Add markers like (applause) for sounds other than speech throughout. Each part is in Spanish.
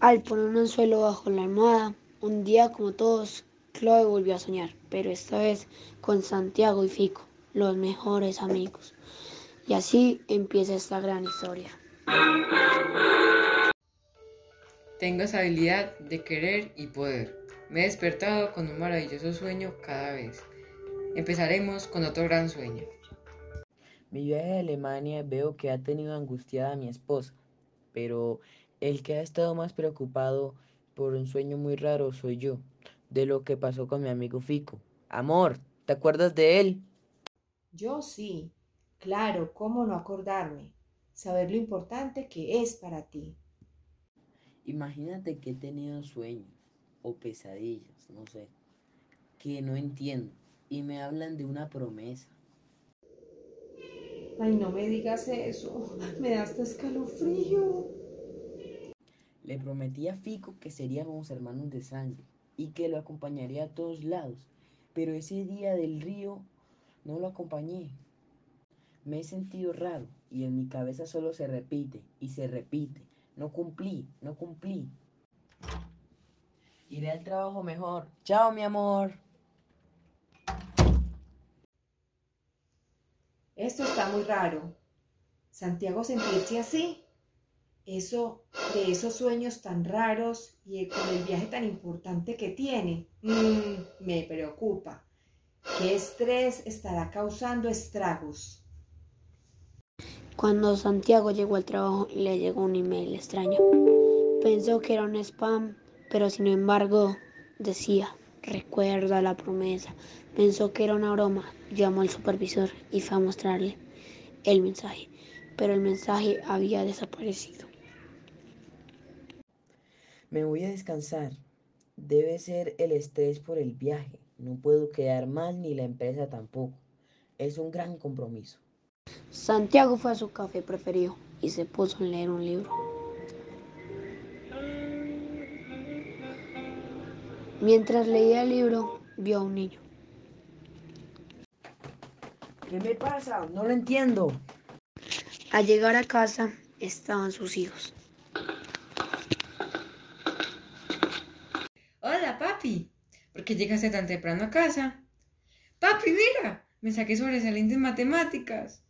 Al poner un anzuelo bajo la almohada, un día como todos, Chloe volvió a soñar, pero esta vez con Santiago y Fico, los mejores amigos. Y así empieza esta gran historia. Tengo esa habilidad de querer y poder. Me he despertado con un maravilloso sueño cada vez. Empezaremos con otro gran sueño. Mi viaje a Alemania veo que ha tenido angustiada a mi esposa, pero el que ha estado más preocupado por un sueño muy raro soy yo, de lo que pasó con mi amigo Fico. Amor, ¿te acuerdas de él? Yo sí, claro, ¿cómo no acordarme? Saber lo importante que es para ti. Imagínate que he tenido sueños o pesadillas, no sé, que no entiendo y me hablan de una promesa. Ay, no me digas eso, (laughs) me da hasta escalofrío. Le prometí a Fico que seríamos hermanos de sangre y que lo acompañaría a todos lados, pero ese día del río no lo acompañé. Me he sentido raro y en mi cabeza solo se repite y se repite. No cumplí, no cumplí. Iré al trabajo mejor. Chao, mi amor. Esto está muy raro. Santiago sentirse así. Eso, de esos sueños tan raros y con el viaje tan importante que tiene, mm, me preocupa. ¿Qué estrés estará causando estragos? Cuando Santiago llegó al trabajo le llegó un email extraño. Pensó que era un spam, pero sin embargo decía, recuerda la promesa. Pensó que era una broma, llamó al supervisor y fue a mostrarle el mensaje, pero el mensaje había desaparecido. Me voy a descansar. Debe ser el estrés por el viaje. No puedo quedar mal ni la empresa tampoco. Es un gran compromiso. Santiago fue a su café preferido y se puso a leer un libro. Mientras leía el libro, vio a un niño. ¿Qué me pasa? No lo entiendo. Al llegar a casa estaban sus hijos. Hola, papi. ¿Por qué llegaste tan temprano a casa? Papi, mira, me saqué sobresaliente en matemáticas.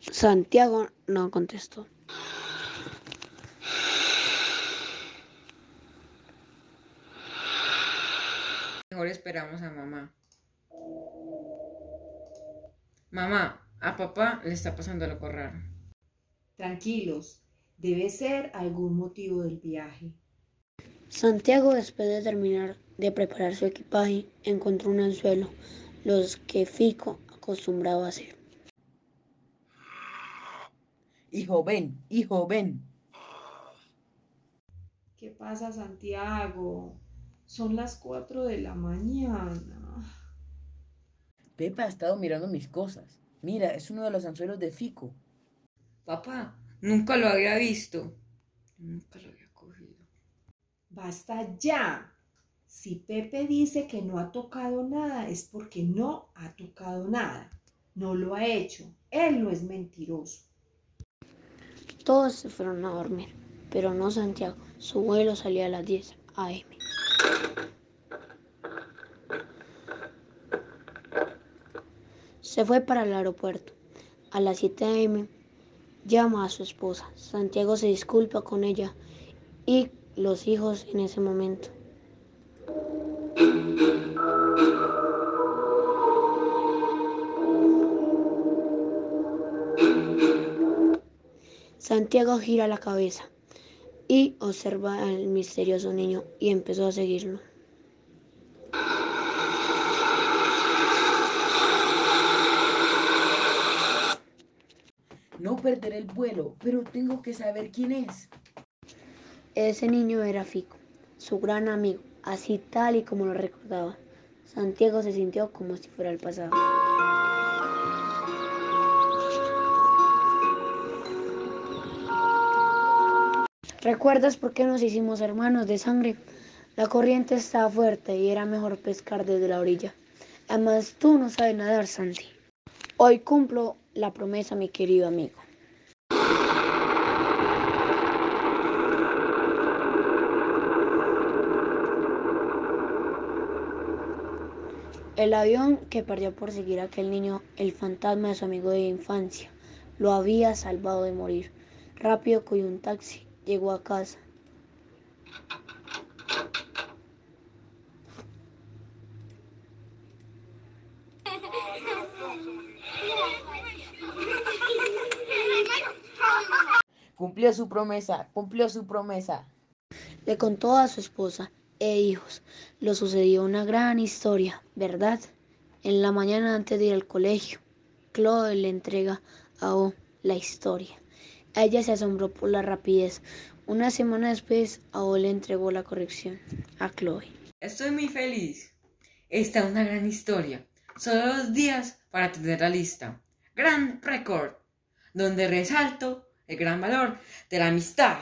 Santiago no contestó. Mejor esperamos a mamá. Mamá, a papá le está pasando algo raro. Tranquilos, debe ser algún motivo del viaje. Santiago, después de terminar de preparar su equipaje, encontró un anzuelo, los que Fico acostumbraba a hacer. Hijo, ven, hijo, ven. ¿Qué pasa, Santiago? Son las 4 de la mañana. Pepa ha estado mirando mis cosas. Mira, es uno de los anzuelos de Fico. Papá, nunca lo había visto. Nunca lo había. Basta ya. Si Pepe dice que no ha tocado nada, es porque no ha tocado nada. No lo ha hecho. Él no es mentiroso. Todos se fueron a dormir, pero no Santiago. Su vuelo salía a las 10 a.m. Se fue para el aeropuerto. A las 7 a.m. llama a su esposa. Santiago se disculpa con ella y los hijos en ese momento. Santiago gira la cabeza y observa al misterioso niño y empezó a seguirlo. No perderé el vuelo, pero tengo que saber quién es. Ese niño era Fico, su gran amigo, así tal y como lo recordaba. Santiago se sintió como si fuera el pasado. ¿Recuerdas por qué nos hicimos hermanos de sangre? La corriente estaba fuerte y era mejor pescar desde la orilla. Además, tú no sabes nadar, Santi. Hoy cumplo la promesa, mi querido amigo. El avión que perdió por seguir a aquel niño, el fantasma de su amigo de infancia, lo había salvado de morir. Rápido cogió un taxi, llegó a casa. Cumplió su promesa, cumplió su promesa. Le contó a su esposa e hijos. Lo sucedió una gran historia, ¿verdad? En la mañana antes de ir al colegio, Chloe le entrega a O la historia. Ella se asombró por la rapidez. Una semana después, O le entregó la corrección a Chloe. Estoy muy feliz. Esta es una gran historia. Solo dos días para tenerla lista. Gran récord, donde resalto el gran valor de la amistad.